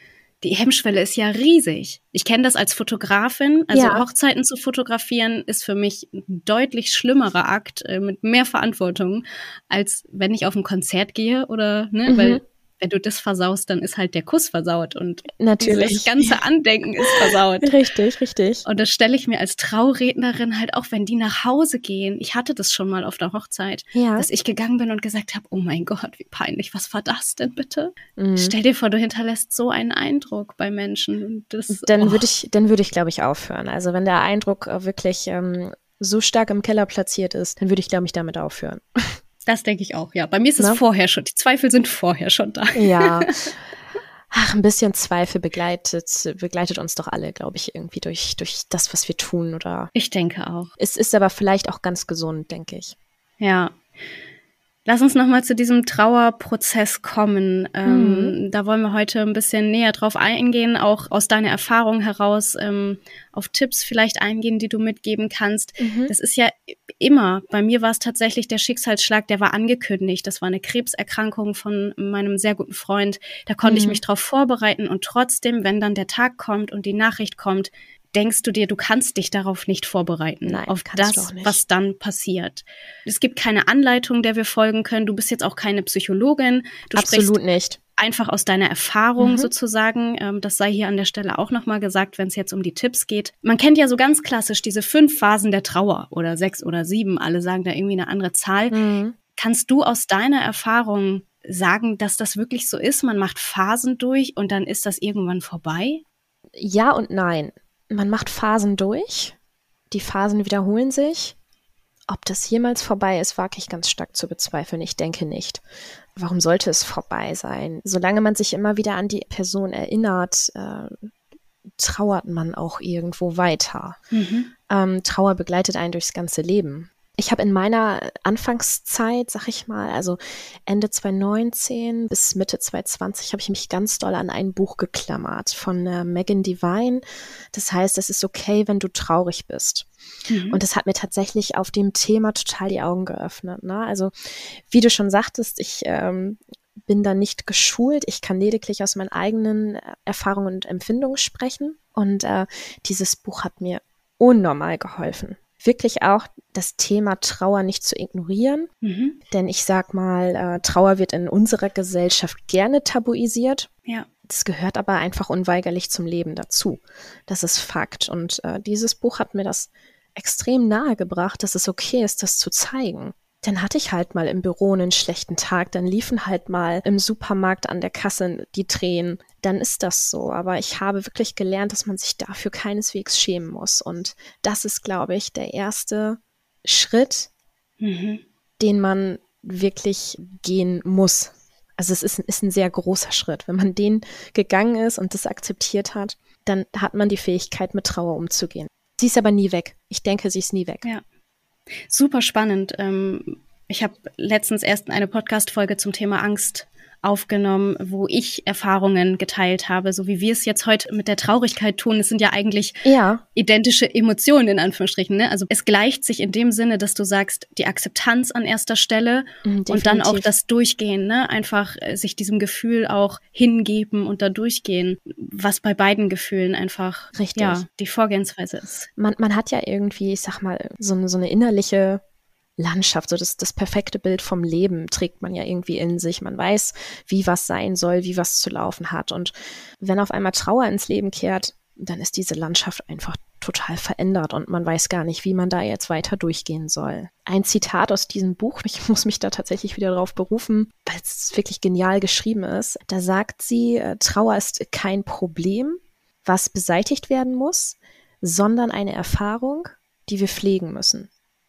die Hemmschwelle ist ja riesig. Ich kenne das als Fotografin. Also ja. Hochzeiten zu fotografieren ist für mich ein deutlich schlimmerer Akt äh, mit mehr Verantwortung, als wenn ich auf ein Konzert gehe oder, ne, mhm. weil wenn du das versaust, dann ist halt der Kuss versaut und Natürlich. das ganze Andenken ist versaut. Richtig, richtig. Und das stelle ich mir als Traurednerin halt auch, wenn die nach Hause gehen. Ich hatte das schon mal auf der Hochzeit, ja. dass ich gegangen bin und gesagt habe, oh mein Gott, wie peinlich, was war das denn bitte? Mhm. Stell dir vor, du hinterlässt so einen Eindruck bei Menschen. Das, dann oh. würde ich, dann würde ich, glaube ich, aufhören. Also wenn der Eindruck wirklich ähm, so stark im Keller platziert ist, dann würde ich, glaube ich, damit aufhören. Das denke ich auch, ja. Bei mir ist es vorher schon. Die Zweifel sind vorher schon da. Ja. Ach, ein bisschen Zweifel begleitet, begleitet uns doch alle, glaube ich, irgendwie durch, durch das, was wir tun, oder? Ich denke auch. Es ist aber vielleicht auch ganz gesund, denke ich. Ja. Lass uns nochmal zu diesem Trauerprozess kommen. Ähm, mhm. Da wollen wir heute ein bisschen näher drauf eingehen, auch aus deiner Erfahrung heraus ähm, auf Tipps vielleicht eingehen, die du mitgeben kannst. Mhm. Das ist ja immer, bei mir war es tatsächlich der Schicksalsschlag, der war angekündigt. Das war eine Krebserkrankung von meinem sehr guten Freund. Da konnte mhm. ich mich darauf vorbereiten und trotzdem, wenn dann der Tag kommt und die Nachricht kommt, denkst du dir, du kannst dich darauf nicht vorbereiten, Nein, auf das, was dann passiert. Es gibt keine Anleitung, der wir folgen können. Du bist jetzt auch keine Psychologin. Du Absolut nicht. Einfach aus deiner Erfahrung mhm. sozusagen. Ähm, das sei hier an der Stelle auch nochmal gesagt, wenn es jetzt um die Tipps geht. Man kennt ja so ganz klassisch diese fünf Phasen der Trauer oder sechs oder sieben. Alle sagen da irgendwie eine andere Zahl. Mhm. Kannst du aus deiner Erfahrung sagen, dass das wirklich so ist? Man macht Phasen durch und dann ist das irgendwann vorbei? Ja und nein man macht Phasen durch, die Phasen wiederholen sich. Ob das jemals vorbei ist, wage ich ganz stark zu bezweifeln. Ich denke nicht. Warum sollte es vorbei sein? Solange man sich immer wieder an die Person erinnert, äh, trauert man auch irgendwo weiter. Mhm. Ähm, Trauer begleitet einen durchs ganze Leben ich habe in meiner Anfangszeit, sag ich mal, also Ende 2019 bis Mitte 2020, habe ich mich ganz doll an ein Buch geklammert von äh, Megan Devine. Das heißt, es ist okay, wenn du traurig bist. Mhm. Und das hat mir tatsächlich auf dem Thema total die Augen geöffnet. Ne? Also, wie du schon sagtest, ich ähm, bin da nicht geschult. Ich kann lediglich aus meinen eigenen äh, Erfahrungen und Empfindungen sprechen. Und äh, dieses Buch hat mir unnormal geholfen. Wirklich auch das Thema Trauer nicht zu ignorieren. Mhm. Denn ich sag mal, äh, Trauer wird in unserer Gesellschaft gerne tabuisiert. Ja. Das gehört aber einfach unweigerlich zum Leben dazu. Das ist Fakt. Und äh, dieses Buch hat mir das extrem nahegebracht, dass es okay ist, das zu zeigen dann hatte ich halt mal im Büro einen schlechten Tag, dann liefen halt mal im Supermarkt an der Kasse die Tränen. Dann ist das so. Aber ich habe wirklich gelernt, dass man sich dafür keineswegs schämen muss. Und das ist, glaube ich, der erste Schritt, mhm. den man wirklich gehen muss. Also es ist, ist ein sehr großer Schritt. Wenn man den gegangen ist und das akzeptiert hat, dann hat man die Fähigkeit, mit Trauer umzugehen. Sie ist aber nie weg. Ich denke, sie ist nie weg. Ja. Super spannend. Ähm, ich habe letztens erst eine Podcast-Folge zum Thema Angst aufgenommen, wo ich Erfahrungen geteilt habe, so wie wir es jetzt heute mit der Traurigkeit tun. Es sind ja eigentlich ja. identische Emotionen in Anführungsstrichen. Ne? Also es gleicht sich in dem Sinne, dass du sagst, die Akzeptanz an erster Stelle mhm, und dann auch das Durchgehen, ne? einfach äh, sich diesem Gefühl auch hingeben und da durchgehen, was bei beiden Gefühlen einfach Richtig. ja die Vorgehensweise ist. Man, man hat ja irgendwie, ich sag mal, so, so eine innerliche Landschaft, so das, das perfekte Bild vom Leben trägt man ja irgendwie in sich. Man weiß, wie was sein soll, wie was zu laufen hat. Und wenn auf einmal Trauer ins Leben kehrt, dann ist diese Landschaft einfach total verändert und man weiß gar nicht, wie man da jetzt weiter durchgehen soll. Ein Zitat aus diesem Buch, ich muss mich da tatsächlich wieder darauf berufen, weil es wirklich genial geschrieben ist. Da sagt sie, äh, Trauer ist kein Problem, was beseitigt werden muss, sondern eine Erfahrung, die wir pflegen müssen.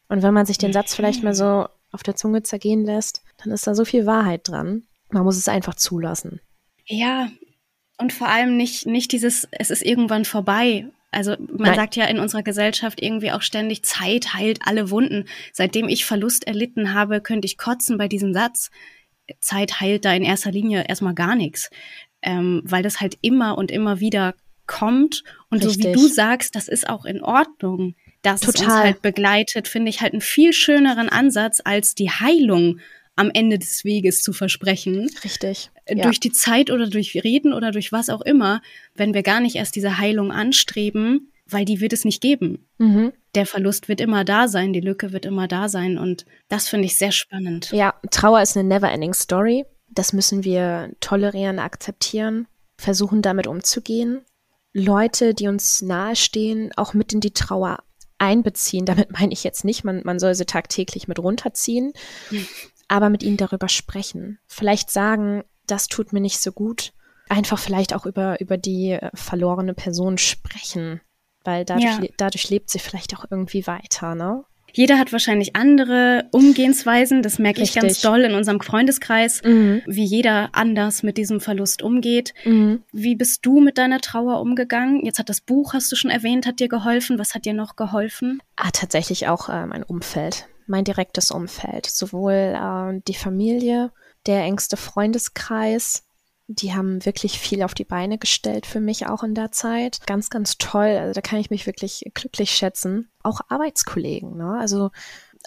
Und wenn man sich den Satz vielleicht mal so auf der Zunge zergehen lässt, dann ist da so viel Wahrheit dran. Man muss es einfach zulassen. Ja, und vor allem nicht, nicht dieses, es ist irgendwann vorbei. Also man Nein. sagt ja in unserer Gesellschaft irgendwie auch ständig, Zeit heilt alle Wunden. Seitdem ich Verlust erlitten habe, könnte ich kotzen bei diesem Satz. Zeit heilt da in erster Linie erstmal gar nichts, ähm, weil das halt immer und immer wieder kommt. Und Richtig. so wie du sagst, das ist auch in Ordnung dass Total. es uns halt begleitet, finde ich halt einen viel schöneren Ansatz, als die Heilung am Ende des Weges zu versprechen. Richtig. Äh, durch ja. die Zeit oder durch Reden oder durch was auch immer, wenn wir gar nicht erst diese Heilung anstreben, weil die wird es nicht geben. Mhm. Der Verlust wird immer da sein, die Lücke wird immer da sein und das finde ich sehr spannend. Ja, Trauer ist eine never-ending Story. Das müssen wir tolerieren, akzeptieren, versuchen damit umzugehen. Leute, die uns nahestehen, auch mit in die Trauer einbeziehen. Damit meine ich jetzt nicht, man, man soll sie tagtäglich mit runterziehen, mhm. aber mit ihnen darüber sprechen. Vielleicht sagen, das tut mir nicht so gut. Einfach vielleicht auch über, über die äh, verlorene Person sprechen, weil dadurch, ja. dadurch lebt sie vielleicht auch irgendwie weiter, ne? Jeder hat wahrscheinlich andere Umgehensweisen. Das merke Richtig. ich ganz doll in unserem Freundeskreis, mhm. wie jeder anders mit diesem Verlust umgeht. Mhm. Wie bist du mit deiner Trauer umgegangen? Jetzt hat das Buch, hast du schon erwähnt, hat dir geholfen. Was hat dir noch geholfen? Ah, tatsächlich auch äh, mein Umfeld, mein direktes Umfeld. Sowohl äh, die Familie, der engste Freundeskreis, die haben wirklich viel auf die Beine gestellt für mich auch in der Zeit. Ganz, ganz toll. Also da kann ich mich wirklich glücklich schätzen. Auch Arbeitskollegen, ne? Also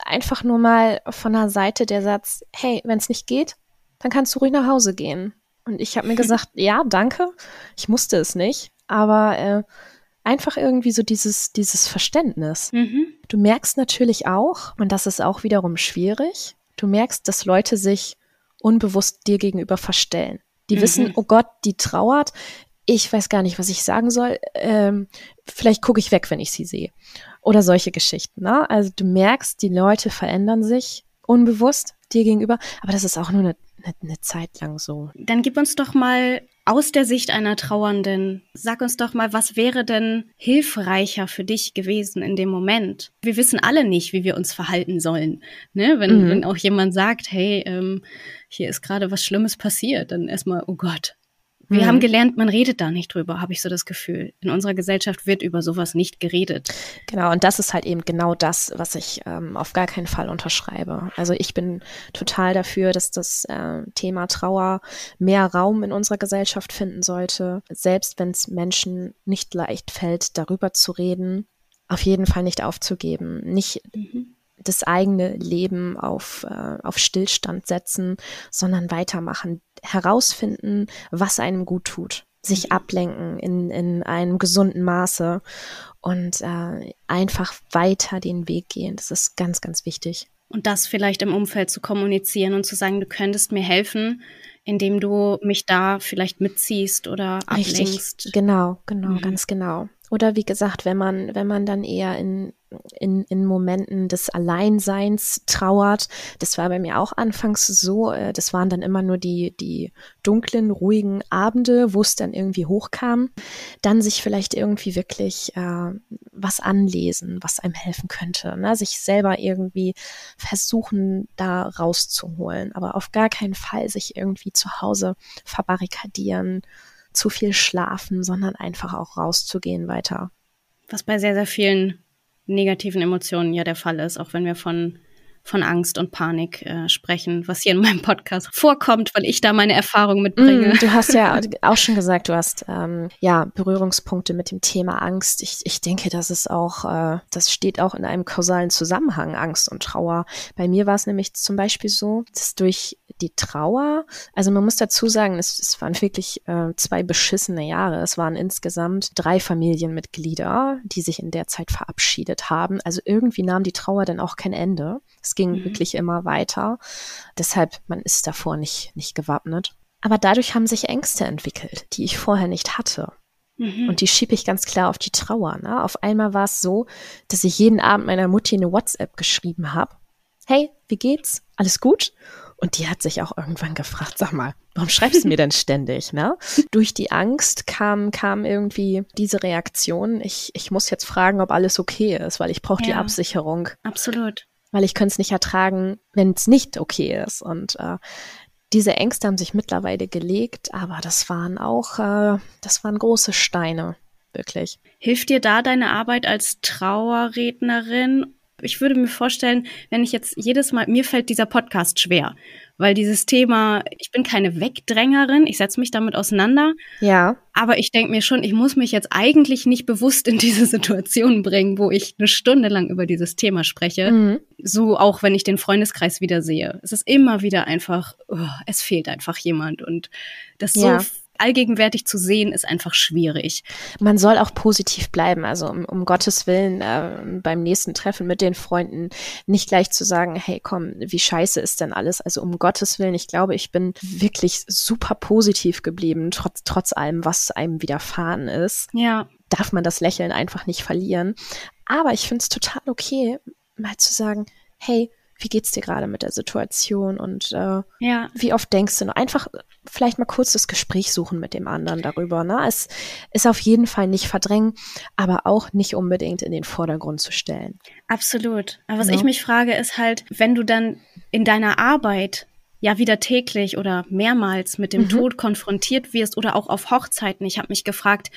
einfach nur mal von der Seite der Satz, hey, wenn es nicht geht, dann kannst du ruhig nach Hause gehen. Und ich habe mir gesagt, ja, danke. Ich musste es nicht. Aber äh, einfach irgendwie so dieses, dieses Verständnis. Mhm. Du merkst natürlich auch, und das ist auch wiederum schwierig, du merkst, dass Leute sich unbewusst dir gegenüber verstellen. Die mhm. wissen, oh Gott, die trauert. Ich weiß gar nicht, was ich sagen soll. Ähm, vielleicht gucke ich weg, wenn ich sie sehe. Oder solche Geschichten. Ne? Also du merkst, die Leute verändern sich unbewusst dir gegenüber, aber das ist auch nur eine, eine, eine Zeit lang so. Dann gib uns doch mal aus der Sicht einer Trauernden, sag uns doch mal, was wäre denn hilfreicher für dich gewesen in dem Moment? Wir wissen alle nicht, wie wir uns verhalten sollen. Ne? Wenn, mhm. wenn auch jemand sagt, hey, ähm, hier ist gerade was Schlimmes passiert, dann erstmal, oh Gott. Wir mhm. haben gelernt, man redet da nicht drüber, habe ich so das Gefühl. In unserer Gesellschaft wird über sowas nicht geredet. Genau, und das ist halt eben genau das, was ich ähm, auf gar keinen Fall unterschreibe. Also ich bin total dafür, dass das äh, Thema Trauer mehr Raum in unserer Gesellschaft finden sollte. Selbst wenn es Menschen nicht leicht fällt, darüber zu reden, auf jeden Fall nicht aufzugeben. Nicht, mhm das eigene Leben auf, äh, auf Stillstand setzen, sondern weitermachen, herausfinden, was einem gut tut, sich mhm. ablenken in, in einem gesunden Maße und äh, einfach weiter den Weg gehen. Das ist ganz, ganz wichtig. Und das vielleicht im Umfeld zu kommunizieren und zu sagen, du könntest mir helfen, indem du mich da vielleicht mitziehst oder ablenkst. Richtig, genau, genau, mhm. ganz genau. Oder wie gesagt, wenn man, wenn man dann eher in, in, in Momenten des Alleinseins trauert, das war bei mir auch anfangs so, äh, das waren dann immer nur die, die dunklen, ruhigen Abende, wo es dann irgendwie hochkam, dann sich vielleicht irgendwie wirklich äh, was anlesen, was einem helfen könnte, ne? sich selber irgendwie versuchen, da rauszuholen, aber auf gar keinen Fall sich irgendwie zu Hause verbarrikadieren, zu viel schlafen, sondern einfach auch rauszugehen weiter. Was bei sehr, sehr vielen negativen Emotionen ja der Fall ist, auch wenn wir von von Angst und Panik äh, sprechen, was hier in meinem Podcast vorkommt, weil ich da meine Erfahrung mitbringe. Mm, du hast ja auch schon gesagt, du hast ähm, ja Berührungspunkte mit dem Thema Angst. Ich, ich denke, das ist auch, äh, das steht auch in einem kausalen Zusammenhang, Angst und Trauer. Bei mir war es nämlich zum Beispiel so, dass durch die Trauer, also man muss dazu sagen, es, es waren wirklich äh, zwei beschissene Jahre. Es waren insgesamt drei Familienmitglieder, die sich in der Zeit verabschiedet haben. Also irgendwie nahm die Trauer dann auch kein Ende. Es ging mhm. wirklich immer weiter. Deshalb, man ist davor nicht, nicht gewappnet. Aber dadurch haben sich Ängste entwickelt, die ich vorher nicht hatte. Mhm. Und die schiebe ich ganz klar auf die Trauer. Ne? Auf einmal war es so, dass ich jeden Abend meiner Mutti eine WhatsApp geschrieben habe. Hey, wie geht's? Alles gut? Und die hat sich auch irgendwann gefragt, sag mal, warum schreibst du mir denn ständig, ne? Durch die Angst kam, kam irgendwie diese Reaktion, ich, ich muss jetzt fragen, ob alles okay ist, weil ich brauche ja, die Absicherung. Absolut. Weil ich könnte es nicht ertragen, wenn es nicht okay ist. Und äh, diese Ängste haben sich mittlerweile gelegt, aber das waren auch, äh, das waren große Steine, wirklich. Hilft dir da deine Arbeit als Trauerrednerin ich würde mir vorstellen, wenn ich jetzt jedes Mal, mir fällt dieser Podcast schwer, weil dieses Thema, ich bin keine Wegdrängerin, ich setze mich damit auseinander. Ja. Aber ich denke mir schon, ich muss mich jetzt eigentlich nicht bewusst in diese Situation bringen, wo ich eine Stunde lang über dieses Thema spreche. Mhm. So auch, wenn ich den Freundeskreis wieder sehe. Es ist immer wieder einfach, oh, es fehlt einfach jemand und das ja. so allgegenwärtig zu sehen, ist einfach schwierig. Man soll auch positiv bleiben. Also um, um Gottes Willen äh, beim nächsten Treffen mit den Freunden nicht gleich zu sagen, hey komm, wie scheiße ist denn alles? Also um Gottes Willen, ich glaube, ich bin wirklich super positiv geblieben, trotz, trotz allem, was einem widerfahren ist. Ja. Darf man das Lächeln einfach nicht verlieren. Aber ich finde es total okay, mal zu sagen, hey, wie geht's dir gerade mit der Situation und äh, ja. wie oft denkst du noch? Einfach vielleicht mal kurz das Gespräch suchen mit dem anderen darüber. Ne? Es ist auf jeden Fall nicht verdrängen, aber auch nicht unbedingt in den Vordergrund zu stellen. Absolut. Aber was ja. ich mich frage, ist halt, wenn du dann in deiner Arbeit ja wieder täglich oder mehrmals mit dem mhm. Tod konfrontiert wirst oder auch auf Hochzeiten. Ich habe mich gefragt,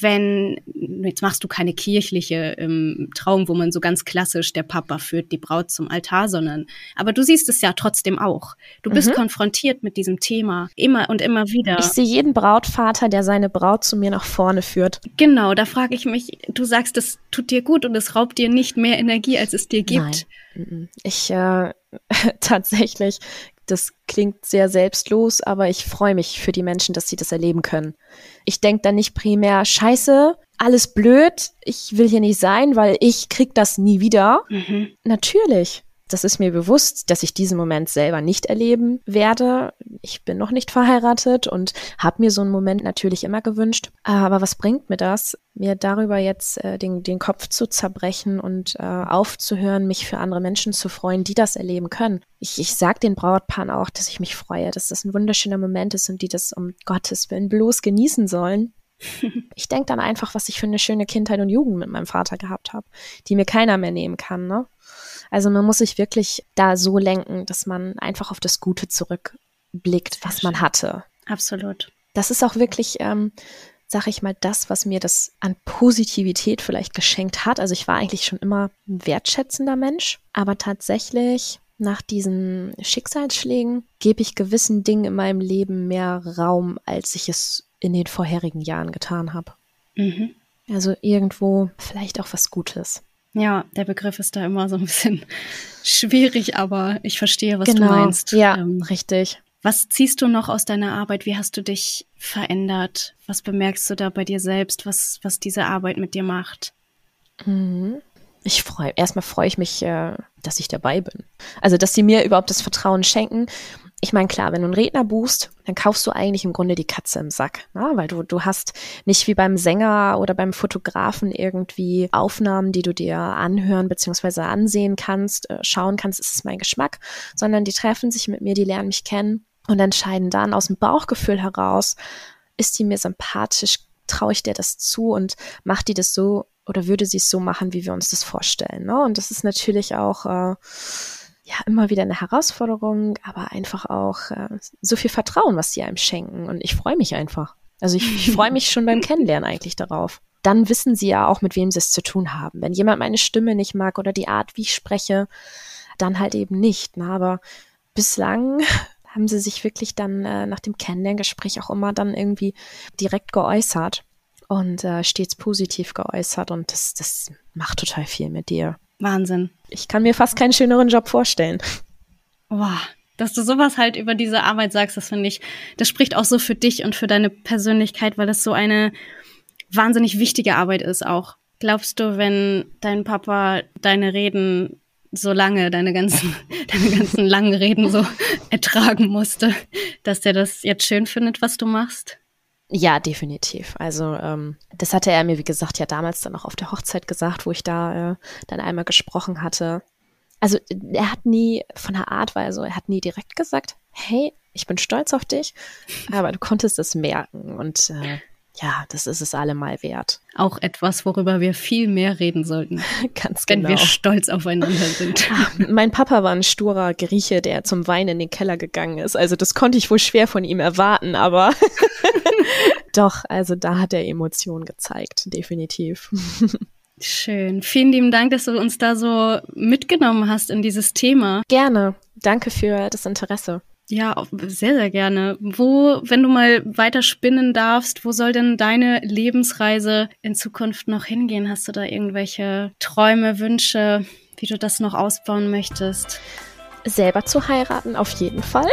wenn, jetzt machst du keine kirchliche ähm, Traum, wo man so ganz klassisch der Papa führt die Braut zum Altar, sondern, aber du siehst es ja trotzdem auch. Du bist mhm. konfrontiert mit diesem Thema immer und immer wieder. Ich sehe jeden Brautvater, der seine Braut zu mir nach vorne führt. Genau, da frage ich mich, du sagst, das tut dir gut und es raubt dir nicht mehr Energie, als es dir gibt. Nein. Ich äh, tatsächlich das klingt sehr selbstlos, aber ich freue mich für die Menschen, dass sie das erleben können. Ich denke dann nicht primär, scheiße, alles blöd, ich will hier nicht sein, weil ich krieg das nie wieder. Mhm. Natürlich. Das ist mir bewusst, dass ich diesen Moment selber nicht erleben werde. Ich bin noch nicht verheiratet und habe mir so einen Moment natürlich immer gewünscht. Aber was bringt mir das, mir darüber jetzt äh, den, den Kopf zu zerbrechen und äh, aufzuhören, mich für andere Menschen zu freuen, die das erleben können? Ich, ich sage den Brautpaaren auch, dass ich mich freue, dass das ein wunderschöner Moment ist und die das um Gottes Willen bloß genießen sollen. ich denke dann einfach, was ich für eine schöne Kindheit und Jugend mit meinem Vater gehabt habe, die mir keiner mehr nehmen kann. Ne? Also man muss sich wirklich da so lenken, dass man einfach auf das Gute zurückblickt, was man hatte. Absolut. Das ist auch wirklich, ähm, sag ich mal, das, was mir das an Positivität vielleicht geschenkt hat. Also ich war eigentlich schon immer ein wertschätzender Mensch, aber tatsächlich nach diesen Schicksalsschlägen gebe ich gewissen Dingen in meinem Leben mehr Raum, als ich es in den vorherigen Jahren getan habe. Mhm. Also irgendwo vielleicht auch was Gutes. Ja, der Begriff ist da immer so ein bisschen schwierig, aber ich verstehe, was genau. du meinst. Ja, ähm, richtig. Was ziehst du noch aus deiner Arbeit? Wie hast du dich verändert? Was bemerkst du da bei dir selbst, was, was diese Arbeit mit dir macht? Mhm. Ich freue, erstmal freue ich mich, äh, dass ich dabei bin. Also, dass sie mir überhaupt das Vertrauen schenken. Ich meine, klar, wenn du einen Redner buchst, dann kaufst du eigentlich im Grunde die Katze im Sack, ne? weil du, du hast nicht wie beim Sänger oder beim Fotografen irgendwie Aufnahmen, die du dir anhören bzw. ansehen kannst, äh, schauen kannst, ist es mein Geschmack, sondern die treffen sich mit mir, die lernen mich kennen und entscheiden dann aus dem Bauchgefühl heraus, ist die mir sympathisch, traue ich dir das zu und macht die das so oder würde sie es so machen, wie wir uns das vorstellen. Ne? Und das ist natürlich auch äh, ja immer wieder eine Herausforderung, aber einfach auch äh, so viel Vertrauen, was sie einem schenken. Und ich freue mich einfach. Also ich, ich freue mich schon beim Kennenlernen eigentlich darauf. Dann wissen sie ja auch, mit wem sie es zu tun haben. Wenn jemand meine Stimme nicht mag oder die Art, wie ich spreche, dann halt eben nicht. Ne? Aber bislang haben sie sich wirklich dann äh, nach dem Kennenlerngespräch auch immer dann irgendwie direkt geäußert und äh, stets positiv geäußert und das, das macht total viel mit dir. Wahnsinn. Ich kann mir fast keinen schöneren Job vorstellen. Wow, dass du sowas halt über diese Arbeit sagst, das finde ich, das spricht auch so für dich und für deine Persönlichkeit, weil es so eine wahnsinnig wichtige Arbeit ist auch. Glaubst du, wenn dein Papa deine Reden so lange, deine ganzen, deine ganzen langen Reden so ertragen musste, dass der das jetzt schön findet, was du machst? Ja, definitiv. Also ähm, das hatte er mir, wie gesagt, ja damals dann auch auf der Hochzeit gesagt, wo ich da äh, dann einmal gesprochen hatte. Also er hat nie von der Art Weise, er hat nie direkt gesagt, hey, ich bin stolz auf dich, aber du konntest es merken und äh, ja, das ist es allemal wert. Auch etwas, worüber wir viel mehr reden sollten. Ganz genau. Wenn wir stolz aufeinander sind. Ah, mein Papa war ein sturer Grieche, der zum Wein in den Keller gegangen ist. Also das konnte ich wohl schwer von ihm erwarten, aber doch, also da hat er Emotionen gezeigt, definitiv. Schön. Vielen lieben Dank, dass du uns da so mitgenommen hast in dieses Thema. Gerne. Danke für das Interesse. Ja, sehr, sehr gerne. Wo, wenn du mal weiter spinnen darfst, wo soll denn deine Lebensreise in Zukunft noch hingehen? Hast du da irgendwelche Träume, Wünsche, wie du das noch ausbauen möchtest? Selber zu heiraten, auf jeden Fall.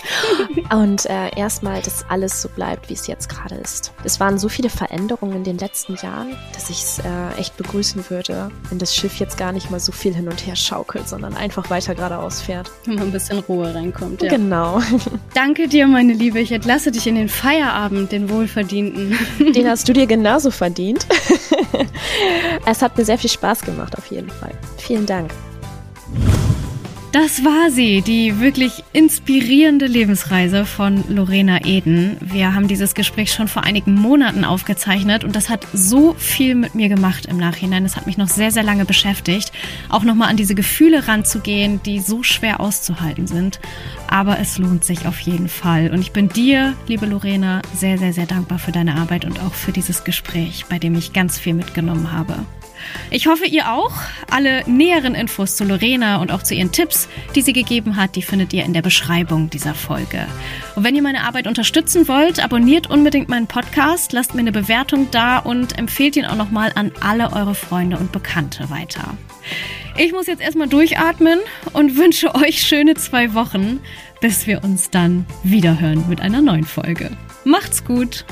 und äh, erstmal, dass alles so bleibt, wie es jetzt gerade ist. Es waren so viele Veränderungen in den letzten Jahren, dass ich es äh, echt begrüßen würde, wenn das Schiff jetzt gar nicht mal so viel hin und her schaukelt, sondern einfach weiter geradeaus fährt. Wenn mal ein bisschen Ruhe reinkommt, ja. Genau. Danke dir, meine Liebe. Ich entlasse dich in den Feierabend, den wohlverdienten. Den hast du dir genauso verdient. es hat mir sehr viel Spaß gemacht, auf jeden Fall. Vielen Dank. Das war sie, die wirklich inspirierende Lebensreise von Lorena Eden. Wir haben dieses Gespräch schon vor einigen Monaten aufgezeichnet und das hat so viel mit mir gemacht im Nachhinein. Es hat mich noch sehr, sehr lange beschäftigt, auch nochmal an diese Gefühle ranzugehen, die so schwer auszuhalten sind. Aber es lohnt sich auf jeden Fall. Und ich bin dir, liebe Lorena, sehr, sehr, sehr dankbar für deine Arbeit und auch für dieses Gespräch, bei dem ich ganz viel mitgenommen habe. Ich hoffe, ihr auch. Alle näheren Infos zu Lorena und auch zu ihren Tipps, die sie gegeben hat, die findet ihr in der Beschreibung dieser Folge. Und wenn ihr meine Arbeit unterstützen wollt, abonniert unbedingt meinen Podcast, lasst mir eine Bewertung da und empfehlt ihn auch nochmal an alle eure Freunde und Bekannte weiter. Ich muss jetzt erstmal durchatmen und wünsche euch schöne zwei Wochen, bis wir uns dann wiederhören mit einer neuen Folge. Macht's gut!